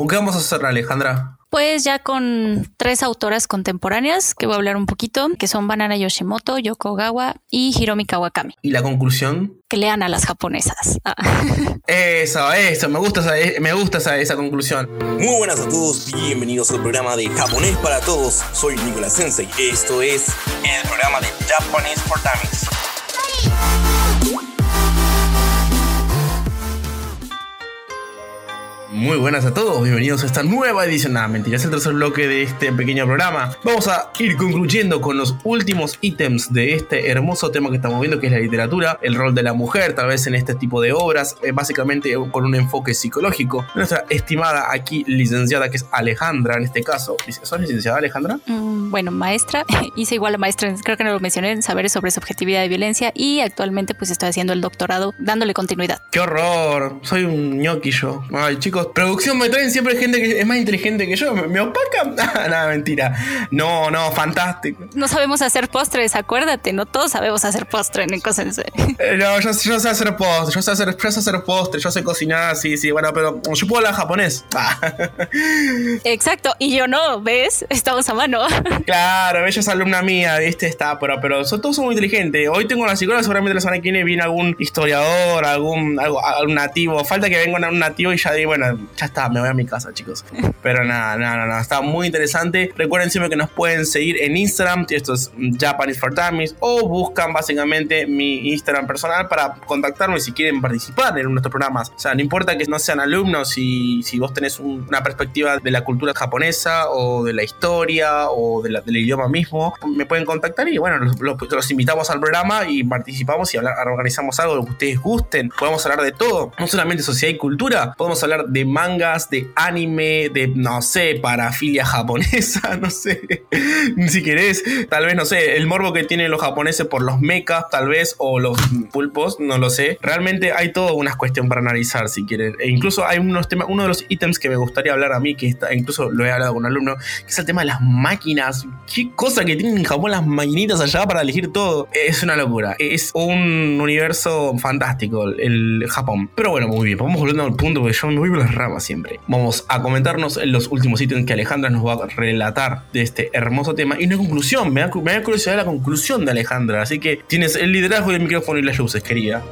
¿Con qué vamos a hacer, Alejandra? Pues ya con tres autoras contemporáneas que voy a hablar un poquito, que son Banana Yoshimoto, Yoko Ogawa y Hiromi Kawakami. ¿Y la conclusión? Que lean a las japonesas. Ah. Eso, eso, me gusta, esa, me gusta esa, esa, conclusión. Muy buenas a todos, bienvenidos al programa de Japonés para Todos. Soy Nicolás Sensei, esto es el programa de Japanese for Dummies. Muy buenas a todos, bienvenidos a esta nueva edición. Nada, mentira, es el tercer bloque de este pequeño programa. Vamos a ir concluyendo con los últimos ítems de este hermoso tema que estamos viendo, que es la literatura, el rol de la mujer, tal vez en este tipo de obras, eh, básicamente con un enfoque psicológico. Nuestra estimada aquí licenciada, que es Alejandra en este caso. ¿Sos licenciada Alejandra? Mm, bueno, maestra, hice igual a maestra, creo que no lo mencioné, en saberes sobre subjetividad y violencia y actualmente pues estoy haciendo el doctorado dándole continuidad. ¡Qué horror! Soy un ñoqui yo. Ay, chicos producción me traen siempre gente que es más inteligente que yo. ¿Me, opacan? Nada, mentira. No, no, fantástico. No sabemos hacer postres, acuérdate, no todos sabemos hacer postres en cosas. Eh, no, yo, sé hacer postres, yo sé hacer, yo sé hacer postres, yo sé cocinar, sí, sí, bueno, pero yo puedo hablar japonés. Exacto, y yo no, ¿ves? Estamos a mano. Claro, ella es alumna mía, ¿viste? Está, pero, pero son, todos son muy inteligentes. Hoy tengo una psicóloga, seguramente la semana que viene viene algún historiador, algún, algo, algún nativo. Falta que venga un nativo y ya digo, bueno, ya está, me voy a mi casa, chicos. Pero nada, nada, nada, está muy interesante. Recuerden siempre que nos pueden seguir en Instagram, esto es Japanese for Dummies, o buscan básicamente mi Instagram personal para contactarme si quieren participar en nuestros programas. O sea, no importa que no sean alumnos, si, si vos tenés una perspectiva de la cultura japonesa o de la historia o de del idioma mismo, me pueden contactar y bueno, los, invitamos al programa y participamos y organizamos algo que ustedes gusten. Podemos hablar de todo, no solamente sociedad y cultura, podemos hablar de mangas, de anime, de, no sé, parafilia japonesa, no sé. si querés, tal vez, no sé, el morbo que tienen los japoneses por los mechas, tal vez, o los pulpos, no lo sé. Realmente hay toda una cuestión para analizar, si quieren. Incluso hay unos temas, uno de los ítems que me gustaría hablar a mí, que está, incluso lo he hablado con un alumno, que es el tema de las máquinas. Qué cosa que tienen en Japón las maquinitas allá para elegir todo. Es una locura. Es un universo fantástico el Japón. Pero bueno, muy bien, vamos volviendo al punto, porque yo me voy ramas siempre. Vamos a comentarnos los últimos ítems que Alejandra nos va a relatar de este hermoso tema y una conclusión. Me da, me da curiosidad la conclusión de Alejandra, así que tienes el liderazgo del micrófono y las luces, querida.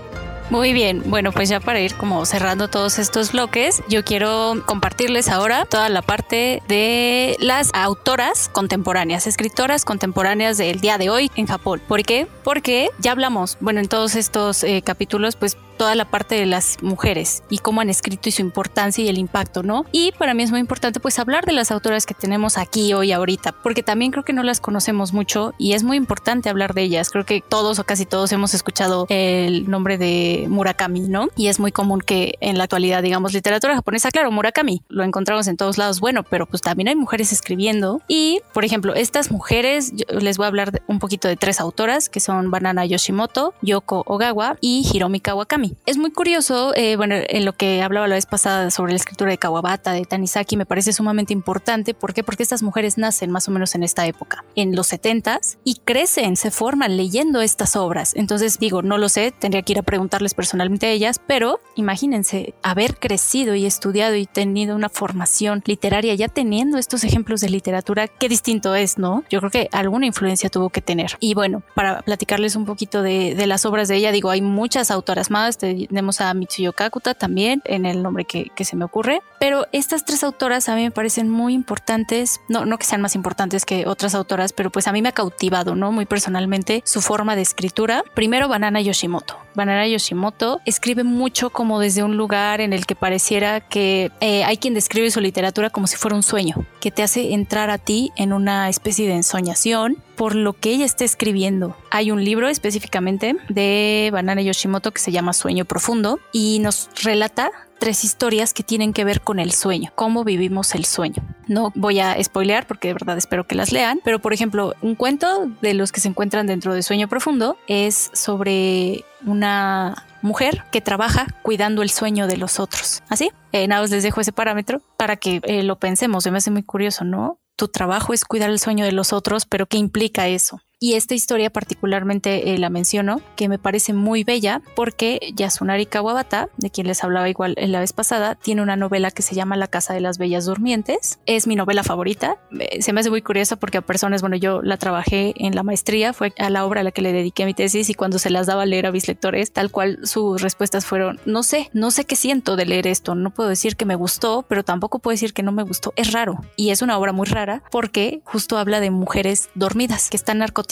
Muy bien, bueno, pues ya para ir como cerrando todos estos bloques, yo quiero compartirles ahora toda la parte de las autoras contemporáneas, escritoras contemporáneas del día de hoy en Japón. ¿Por qué? Porque ya hablamos, bueno, en todos estos eh, capítulos, pues toda la parte de las mujeres y cómo han escrito y su importancia y el impacto, ¿no? Y para mí es muy importante pues hablar de las autoras que tenemos aquí hoy ahorita, porque también creo que no las conocemos mucho y es muy importante hablar de ellas. Creo que todos o casi todos hemos escuchado el nombre de Murakami, ¿no? Y es muy común que en la actualidad, digamos, literatura japonesa, claro, Murakami, lo encontramos en todos lados, bueno, pero pues también hay mujeres escribiendo y, por ejemplo, estas mujeres, yo les voy a hablar un poquito de tres autoras que son Banana Yoshimoto, Yoko Ogawa y Hiromi Kawakami. Es muy curioso, eh, bueno, en lo que hablaba la vez pasada sobre la escritura de Kawabata, de Tanizaki, me parece sumamente importante. ¿Por qué? Porque estas mujeres nacen más o menos en esta época, en los 70s, y crecen, se forman leyendo estas obras. Entonces, digo, no lo sé, tendría que ir a preguntarles personalmente a ellas, pero imagínense haber crecido y estudiado y tenido una formación literaria ya teniendo estos ejemplos de literatura, qué distinto es, ¿no? Yo creo que alguna influencia tuvo que tener. Y bueno, para platicarles un poquito de, de las obras de ella, digo, hay muchas autoras más, tenemos a Mitsuyo Kakuta también, en el nombre que, se me ocurre. Pero estas tres autoras a mí me parecen muy importantes, no, no que sean más importantes que otras autoras, pero pues a mí me ha cautivado, ¿no? Muy personalmente su forma de escritura. Primero, Banana Yoshimoto. Banana Yoshimoto escribe mucho como desde un lugar en el que pareciera que eh, hay quien describe su literatura como si fuera un sueño, que te hace entrar a ti en una especie de ensoñación por lo que ella está escribiendo. Hay un libro específicamente de Banana Yoshimoto que se llama Sueño Profundo y nos relata tres historias que tienen que ver con el sueño, cómo vivimos el sueño. No voy a spoilear porque de verdad espero que las lean, pero por ejemplo, un cuento de los que se encuentran dentro de Sueño Profundo es sobre una mujer que trabaja cuidando el sueño de los otros. Así, eh, nada más les dejo ese parámetro para que eh, lo pensemos. Se me hace muy curioso, ¿no? Tu trabajo es cuidar el sueño de los otros, pero ¿qué implica eso? Y esta historia particularmente eh, la menciono, que me parece muy bella, porque Yasunari Kawabata, de quien les hablaba igual en la vez pasada, tiene una novela que se llama La Casa de las Bellas Durmientes. Es mi novela favorita. Se me hace muy curioso porque a personas, bueno, yo la trabajé en la maestría, fue a la obra a la que le dediqué mi tesis y cuando se las daba a leer a mis lectores, tal cual sus respuestas fueron, no sé, no sé qué siento de leer esto, no puedo decir que me gustó, pero tampoco puedo decir que no me gustó. Es raro y es una obra muy rara porque justo habla de mujeres dormidas que están narcotizadas.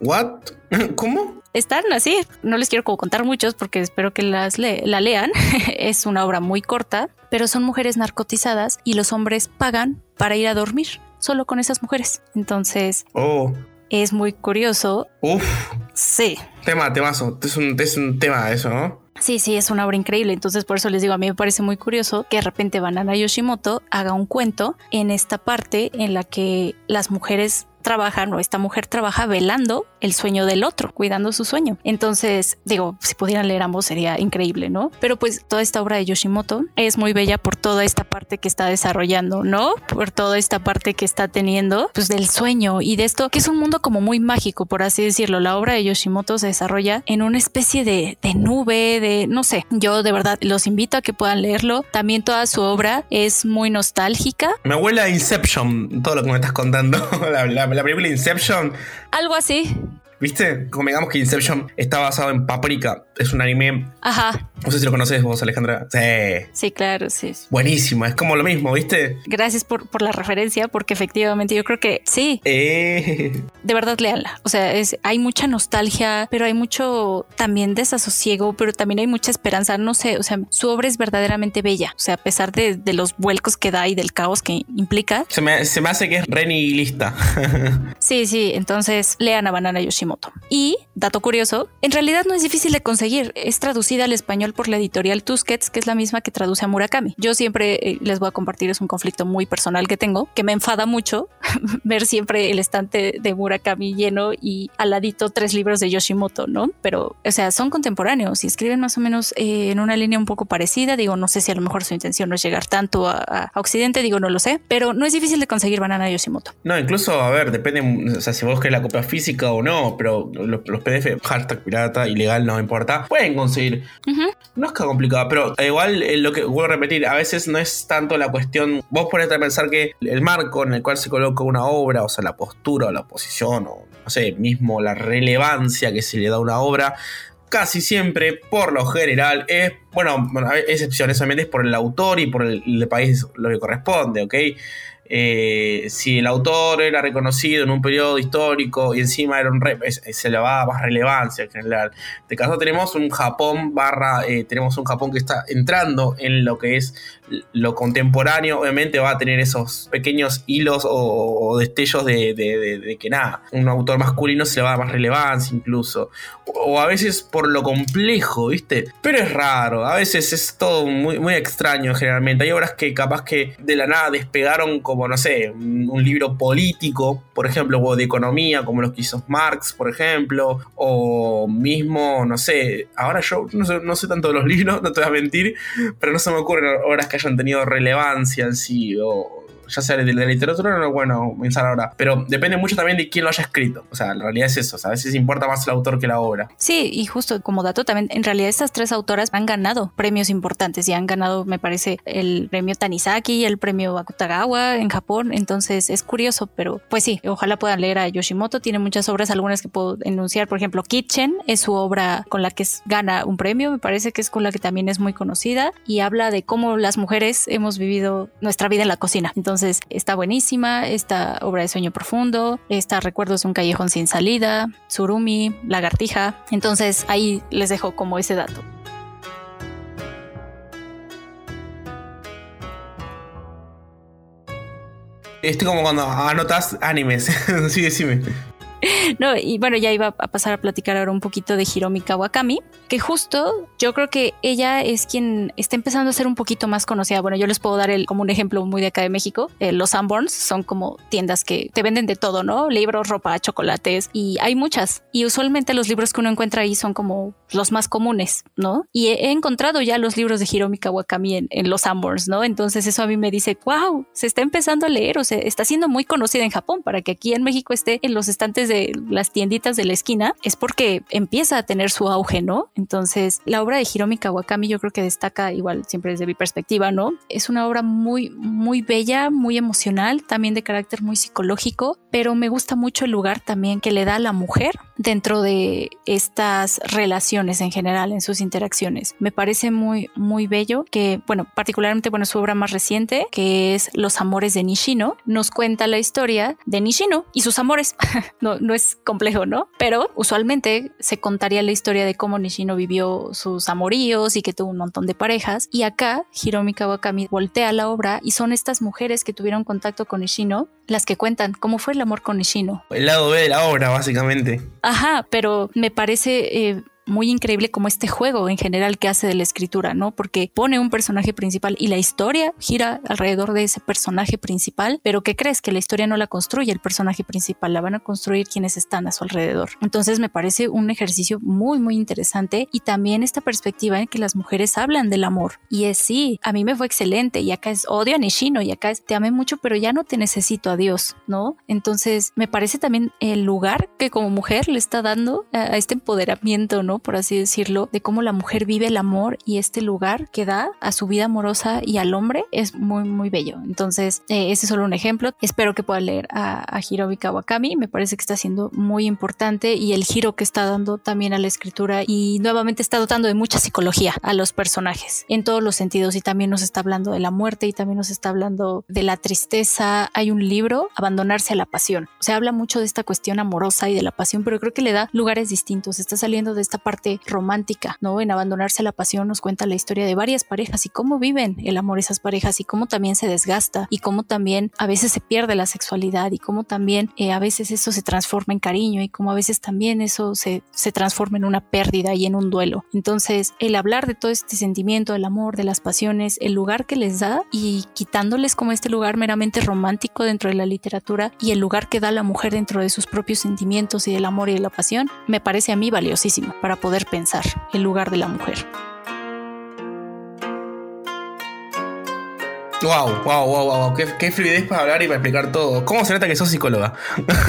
¿What? ¿Cómo? Están así. No les quiero contar muchos porque espero que las la lean. es una obra muy corta, pero son mujeres narcotizadas y los hombres pagan para ir a dormir solo con esas mujeres. Entonces, oh. es muy curioso. Uf. Sí. Tema, temazo. Es un, es un tema eso, ¿no? Sí, sí, es una obra increíble. Entonces, por eso les digo, a mí me parece muy curioso que de repente Banana Yoshimoto haga un cuento en esta parte en la que las mujeres trabajan o esta mujer trabaja velando el sueño del otro, cuidando su sueño. Entonces, digo, si pudieran leer ambos sería increíble, ¿no? Pero pues toda esta obra de Yoshimoto es muy bella por toda esta parte que está desarrollando, ¿no? Por toda esta parte que está teniendo, pues del sueño y de esto, que es un mundo como muy mágico, por así decirlo. La obra de Yoshimoto se desarrolla en una especie de, de nube, de, no sé, yo de verdad los invito a que puedan leerlo. También toda su obra es muy nostálgica. Me huele a Inception, todo lo que me estás contando. la, la, la película Inception. Algo así. ¿Viste? Como digamos que Inception está basado en Paprika. Es un anime. Ajá. No sé si lo conoces vos, Alejandra. Sí. Sí, claro, sí. Buenísimo. Es como lo mismo, ¿viste? Gracias por, por la referencia, porque efectivamente yo creo que sí. Eh. De verdad, léanla. O sea, es, hay mucha nostalgia, pero hay mucho también desasosiego, pero también hay mucha esperanza. No sé, o sea, su obra es verdaderamente bella. O sea, a pesar de, de los vuelcos que da y del caos que implica. Se me, se me hace que es re nihilista. sí, sí. Entonces, lean a Banana Y, dato curioso, en realidad no es difícil de conseguir. Es traducida al español por la editorial Tusquets, que es la misma que traduce a Murakami. Yo siempre eh, les voy a compartir, es un conflicto muy personal que tengo, que me enfada mucho ver siempre el estante de Murakami lleno y al ladito tres libros de Yoshimoto, ¿no? Pero, o sea, son contemporáneos y escriben más o menos eh, en una línea un poco parecida. Digo, no sé si a lo mejor su intención no es llegar tanto a, a, Occidente, digo, no lo sé, pero no es difícil de conseguir Banana Yoshimoto. No, incluso, a ver, depende, o sea, si vos querés la copia física o no, pero los, los PDF, hashtag pirata, ilegal, no importa, pueden conseguir. Uh -huh. No es que complicado, pero igual eh, lo que vuelvo a repetir, a veces no es tanto la cuestión, vos ponete a pensar que el marco en el cual se coloca una obra, o sea, la postura o la posición, o no sé, mismo la relevancia que se le da a una obra, casi siempre, por lo general, es, bueno, excepciones solamente es por el autor y por el, el país lo que corresponde, ¿ok? Eh, si el autor era reconocido en un periodo histórico y encima era un re, se le va más relevancia en general. De este caso tenemos un Japón barra, eh, tenemos un Japón que está entrando en lo que es lo contemporáneo, obviamente va a tener esos pequeños hilos o, destellos de, que nada, un autor masculino se le va a dar más relevancia incluso. O, a veces por lo complejo, ¿viste? Pero es raro, a veces es todo muy, muy extraño generalmente. Hay obras que capaz que de la nada despegaron como, no sé, un, un libro político, por ejemplo, o de economía, como los que hizo Marx, por ejemplo, o mismo, no sé, ahora yo no sé, no sé tanto de los libros, no te voy a mentir, pero no se me ocurren obras que hayan tenido relevancia en sí, o ya sea de la literatura, no bueno pensar ahora, pero depende mucho también de quién lo haya escrito. O sea, en realidad es eso, o sea, a veces importa más el autor que la obra. Sí, y justo como dato también, en realidad estas tres autoras han ganado premios importantes y han ganado, me parece, el premio Tanizaki, el premio Akutagawa en Japón, entonces es curioso, pero pues sí, ojalá puedan leer a Yoshimoto, tiene muchas obras, algunas que puedo enunciar, por ejemplo, Kitchen es su obra con la que gana un premio, me parece que es con la que también es muy conocida y habla de cómo las mujeres hemos vivido nuestra vida en la cocina. Entonces está buenísima, esta obra de sueño profundo, está Recuerdos de un callejón sin salida, Surumi, Lagartija. Entonces ahí les dejo como ese dato. Estoy como cuando anotas animes. sí, decime. No, y bueno, ya iba a pasar a platicar ahora un poquito de Hiromi Kawakami, que justo yo creo que ella es quien está empezando a ser un poquito más conocida. Bueno, yo les puedo dar el, como un ejemplo muy de acá de México. Eh, los Sanborns son como tiendas que te venden de todo, ¿no? Libros, ropa, chocolates y hay muchas. Y usualmente los libros que uno encuentra ahí son como los más comunes, ¿no? Y he, encontrado ya los libros de Hiromi Kawakami en, en los Sanborns, ¿no? Entonces eso a mí me dice, wow, se está empezando a leer, o sea, está siendo muy conocida en Japón para que aquí en México esté en los estantes de de las tienditas de la esquina, es porque empieza a tener su auge, ¿no? Entonces, la obra de Hiromi Kawakami yo creo que destaca igual siempre desde mi perspectiva, ¿no? Es una obra muy, muy bella, muy emocional, también de carácter muy psicológico, pero me gusta mucho el lugar también que le da a la mujer dentro de estas relaciones en general, en sus interacciones. Me parece muy, muy bello que, bueno, particularmente, bueno, su obra más reciente, que es Los Amores de Nishino, nos cuenta la historia de Nishino y sus amores. no, no es complejo, ¿no? Pero usualmente se contaría la historia de cómo Nishino vivió sus amoríos y que tuvo un montón de parejas. Y acá Hiromi Kawakami voltea la obra y son estas mujeres que tuvieron contacto con Nishino las que cuentan cómo fue el amor con Nishino. El lado B de la obra, básicamente. Ajá, pero me parece eh, muy increíble como este juego en general que hace de la escritura, ¿no? Porque pone un personaje principal y la historia gira alrededor de ese personaje principal, pero ¿qué crees? Que la historia no la construye el personaje principal, la van a construir quienes están a su alrededor. Entonces me parece un ejercicio muy, muy interesante y también esta perspectiva en que las mujeres hablan del amor. Y es sí, a mí me fue excelente y acá es odio a Nishino y acá es te amé mucho, pero ya no te necesito, adiós, ¿no? Entonces me parece también el lugar que como mujer le está dando a este empoderamiento, ¿no? Por así decirlo, de cómo la mujer vive el amor y este lugar que da a su vida amorosa y al hombre es muy, muy bello. Entonces, eh, ese es solo un ejemplo. Espero que pueda leer a, a Hirobi Kawakami. Me parece que está siendo muy importante y el giro que está dando también a la escritura y nuevamente está dotando de mucha psicología a los personajes en todos los sentidos y también nos está hablando de la muerte y también nos está hablando de la tristeza. Hay un libro, Abandonarse a la pasión. Se habla mucho de esta cuestión amorosa y de la pasión, pero creo que le da lugares distintos. Está saliendo de esta parte romántica, ¿no? En Abandonarse a la Pasión nos cuenta la historia de varias parejas y cómo viven el amor esas parejas y cómo también se desgasta y cómo también a veces se pierde la sexualidad y cómo también eh, a veces eso se transforma en cariño y cómo a veces también eso se, se transforma en una pérdida y en un duelo. Entonces, el hablar de todo este sentimiento, del amor, de las pasiones, el lugar que les da y quitándoles como este lugar meramente romántico dentro de la literatura y el lugar que da la mujer dentro de sus propios sentimientos y del amor y de la pasión, me parece a mí valiosísimo para poder pensar el lugar de la mujer. Wow, wow, wow, wow. Qué, qué, fluidez para hablar y para explicar todo. ¿Cómo se nota que sos psicóloga?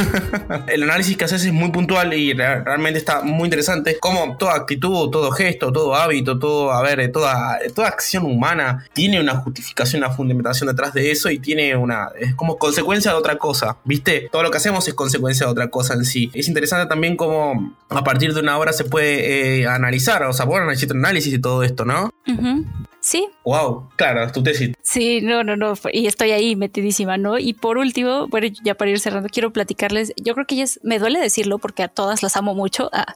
el análisis que haces es muy puntual y realmente está muy interesante. Como toda actitud, todo gesto, todo hábito, todo, a ver, toda, toda acción humana tiene una justificación, una fundamentación detrás de eso y tiene una. Es como consecuencia de otra cosa. ¿Viste? Todo lo que hacemos es consecuencia de otra cosa en sí. Es interesante también cómo a partir de una obra se puede eh, analizar, o sea, bueno, necesito análisis y todo esto, ¿no? Sí. Wow, claro, tu tesis. Sí, no, no, no, y estoy ahí metidísima, ¿no? Y por último, bueno, ya para ir cerrando, quiero platicarles, yo creo que ellas, me duele decirlo porque a todas las amo mucho, ah,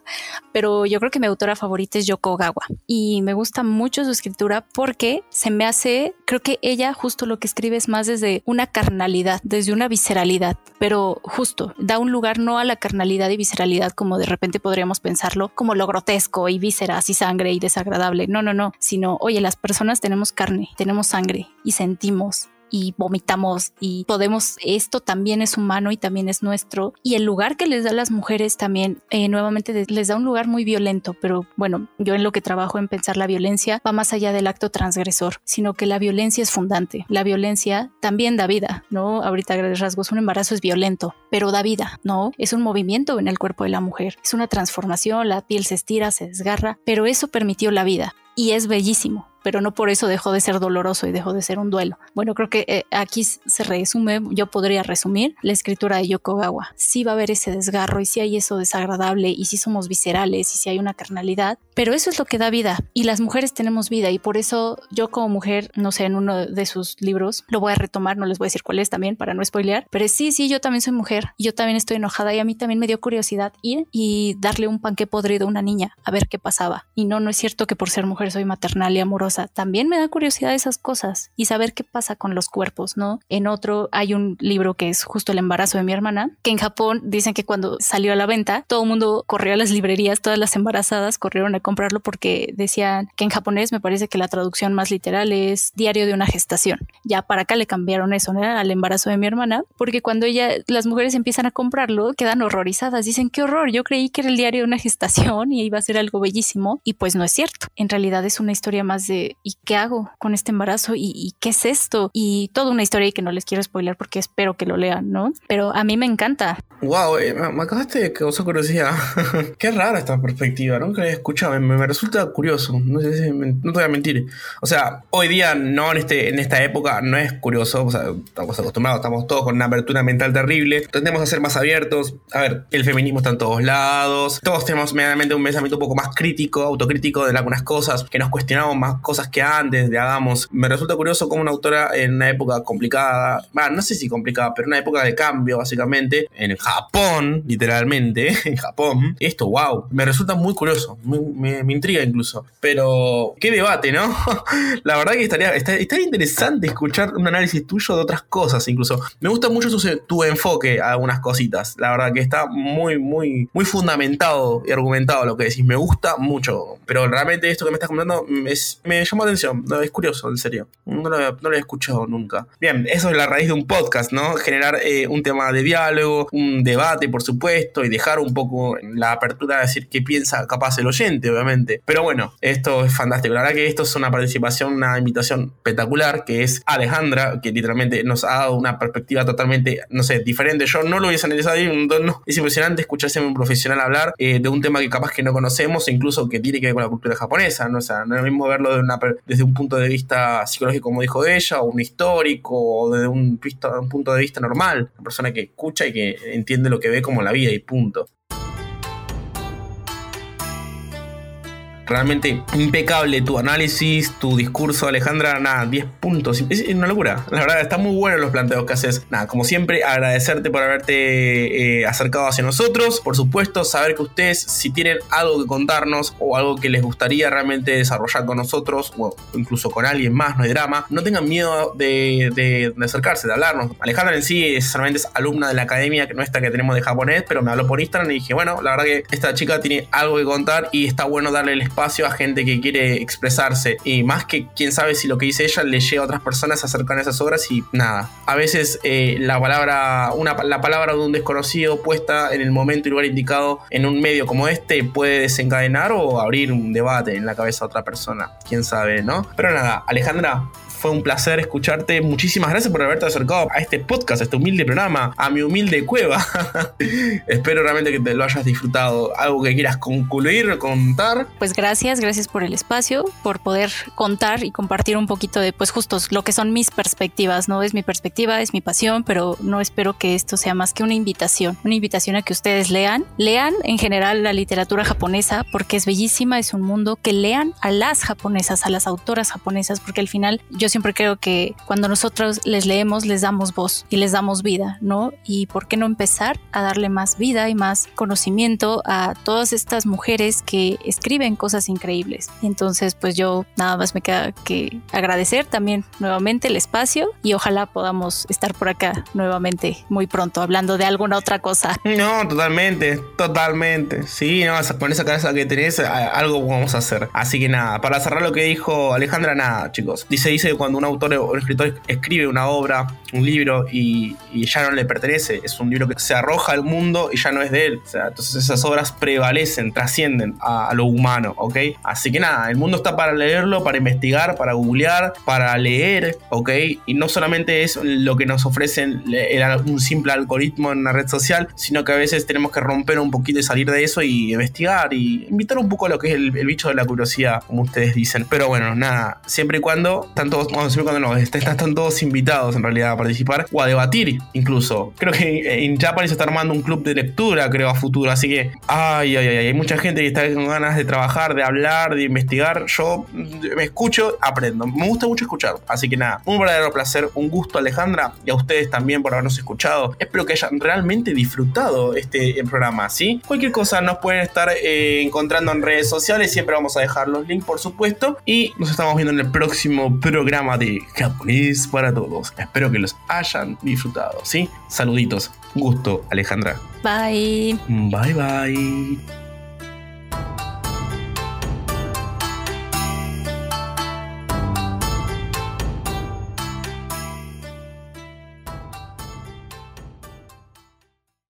pero yo creo que mi autora favorita es Yoko Ogawa y me gusta mucho su escritura porque se me hace, creo que ella justo lo que escribe es más desde una carnalidad, desde una visceralidad, pero justo da un lugar no a la carnalidad y visceralidad como de repente podríamos pensarlo, como lo grotesco y vísceras y sangre y desagradable, no, no, no, sino, oye, las personas tenemos carne, tenemos sangre y sentimos y vomitamos y podemos, esto también es humano y también es nuestro. Y el lugar que les da a las mujeres también, eh, nuevamente les da un lugar muy violento, pero bueno, yo en lo que trabajo en pensar la violencia va más allá del acto transgresor, sino que la violencia es fundante. La violencia también da vida, ¿no? Ahorita grandes rasgos, un embarazo es violento, pero da vida, ¿no? Es un movimiento en el cuerpo de la mujer, es una transformación, la piel se estira, se desgarra, pero eso permitió la vida y es bellísimo pero no por eso dejó de ser doloroso y dejó de ser un duelo. Bueno, creo que eh, aquí se resume, yo podría resumir la escritura de Yokogawa. Sí va a haber ese desgarro y sí hay eso desagradable y sí somos viscerales y sí hay una carnalidad, pero eso es lo que da vida y las mujeres tenemos vida y por eso yo como mujer, no sé, en uno de sus libros, lo voy a retomar, no les voy a decir cuál es también para no spoilear, pero sí, sí, yo también soy mujer yo también estoy enojada y a mí también me dio curiosidad ir y darle un panque podrido a una niña a ver qué pasaba. Y no, no es cierto que por ser mujer soy maternal y amorosa también me da curiosidad esas cosas y saber qué pasa con los cuerpos, ¿no? En otro hay un libro que es justo el embarazo de mi hermana, que en Japón dicen que cuando salió a la venta, todo el mundo corrió a las librerías, todas las embarazadas corrieron a comprarlo porque decían que en japonés me parece que la traducción más literal es diario de una gestación. Ya para acá le cambiaron eso, ¿no? Al embarazo de mi hermana, porque cuando ella, las mujeres empiezan a comprarlo, quedan horrorizadas, dicen, qué horror, yo creí que era el diario de una gestación y iba a ser algo bellísimo, y pues no es cierto. En realidad es una historia más de ¿y qué hago con este embarazo? ¿Y, qué es esto? Y toda una historia que no les quiero spoiler porque espero que lo lean, ¿no? Pero a mí me encanta. Wow, eh, me acabaste de causar curiosidad. Qué rara esta perspectiva, nunca la he escuchado, me, resulta curioso, no, sé si no te voy a mentir. O sea, hoy día no en, este, en esta época no es curioso, o sea, estamos acostumbrados, estamos todos con una apertura mental terrible, tendemos a ser más abiertos, a ver, el feminismo está en todos lados, todos tenemos medianamente un pensamiento un poco más crítico, autocrítico de algunas cosas, que nos cuestionamos más cosas que antes, de hagamos. Me resulta curioso como una autora en una época complicada, bueno, no sé si complicada, pero una época de cambio, básicamente, en Japón, literalmente, en Japón. Esto, wow, me resulta muy curioso, me, intriga incluso. Pero, qué debate, ¿no? La verdad que estaría, estaría, interesante escuchar un análisis tuyo de otras cosas, incluso. Me gusta mucho tu, enfoque a algunas cositas. La verdad que está muy, muy, muy fundamentado y argumentado lo que decís. Me gusta mucho. Pero realmente esto que me estás comentando es, me llamó la atención. es curioso, en serio. No lo, no he escuchado nunca. Bien, eso es la raíz de un podcast, ¿no? Generar eh, un tema de diálogo, un debate, por supuesto, y dejar un poco la apertura de decir qué piensa capaz el oyente, obviamente. Pero bueno, esto es fantástico. La verdad que esto es una participación, una invitación espectacular, que es Alejandra, que literalmente nos ha dado una perspectiva totalmente, no sé, diferente. Yo no lo hubiese analizado no, es impresionante escucharse a un profesional hablar eh, de un tema que capaz que no conocemos, incluso que tiene que ver con la cultura japonesa, ¿no? O sea, no es lo mismo verlo de una, desde un punto de vista psicológico, como dijo ella, o un histórico, o desde un, un punto de vista normal, una persona que escucha y que entiende lo que ve como la vida y punto. Realmente impecable tu análisis, tu discurso, Alejandra. Nada, 10 puntos. Es una locura. La verdad, está muy bueno los planteos que haces. Nada, como siempre, agradecerte por haberte eh, acercado hacia nosotros. Por supuesto, saber que ustedes, si tienen algo que contarnos o algo que les gustaría realmente desarrollar con nosotros, o incluso con alguien más, no hay drama, no tengan miedo de, acercarse, de hablarnos. Alejandra en sí solamente es alumna de la academia nuestra que tenemos de japonés, pero me habló por Instagram y dije, bueno, la verdad que esta chica tiene algo que contar y está bueno darle el espacio a gente que quiere expresarse. Y más que quién sabe si lo que dice ella le llega a otras personas a acercar a esas obras y nada. A veces eh, la palabra, una, la palabra de un desconocido puesta en el momento y lugar indicado en un medio como este puede desencadenar o abrir un debate en la cabeza de otra persona. Quién sabe, ¿no? Pero nada, Alejandra, fue un placer escucharte. Muchísimas gracias por haberte acercado a este podcast, a este humilde programa, a mi humilde cueva. Espero realmente que te lo hayas disfrutado. ¿Algo que quieras concluir, contar? Pues gracias, gracias por el espacio, por poder contar y compartir un poquito de, pues justo lo que son mis perspectivas, ¿no? Es mi perspectiva, es mi pasión, pero no espero que esto sea más que una invitación, una invitación a que ustedes lean. Lean en general la literatura japonesa porque es bellísima, es un mundo que lean a las japonesas, a las autoras japonesas, porque al final yo siempre creo que cuando nosotros les leemos, les damos voz y les damos vida, ¿no? Y por qué no empezar a darle más vida y más conocimiento a todas estas mujeres que escriben cosas increíbles. entonces, pues yo nada más me queda que agradecer también nuevamente el espacio y ojalá podamos estar por acá nuevamente muy pronto hablando de alguna otra cosa. No, totalmente, totalmente. Sí, no, con esa cabeza que tenés, algo vamos a hacer. Así que nada, para cerrar lo que dijo Alejandra, nada, chicos. Dice, dice cuando un autor o un escritor escribe una obra, un libro y, ya no le pertenece, es un libro que se arroja al mundo y ya no es de él. O sea, entonces esas obras prevalecen, trascienden a, lo humano, ¿ok? Así que nada, el mundo está para leerlo, para investigar, para googlear, para leer, ¿ok? Y no solamente es lo que nos ofrecen un simple algoritmo en una red social, sino que a veces tenemos que romper un poquito y salir de eso y investigar y invitar un poco a lo que es el, el bicho de la curiosidad, como ustedes dicen. Pero bueno, nada, siempre y cuando tanto vamos cuando no, están todos invitados en realidad a participar o a debatir incluso. Creo que en Japan se está armando un club de lectura, creo, a futuro, así que, ay, ay, ay, hay mucha gente que está con ganas de trabajar, de hablar, de investigar. Yo me escucho, aprendo. Me gusta mucho escuchar, así que nada, un verdadero placer, un gusto Alejandra y a ustedes también por habernos escuchado. Espero que hayan realmente disfrutado este programa, ¿sí? Cualquier cosa nos pueden estar eh, encontrando en redes sociales, siempre vamos a dejar los links, por supuesto, y nos estamos viendo en el próximo programa de japonés para todos. Espero que los hayan disfrutado, ¿sí? Saluditos. Gusto, Alejandra. Bye. Bye bye.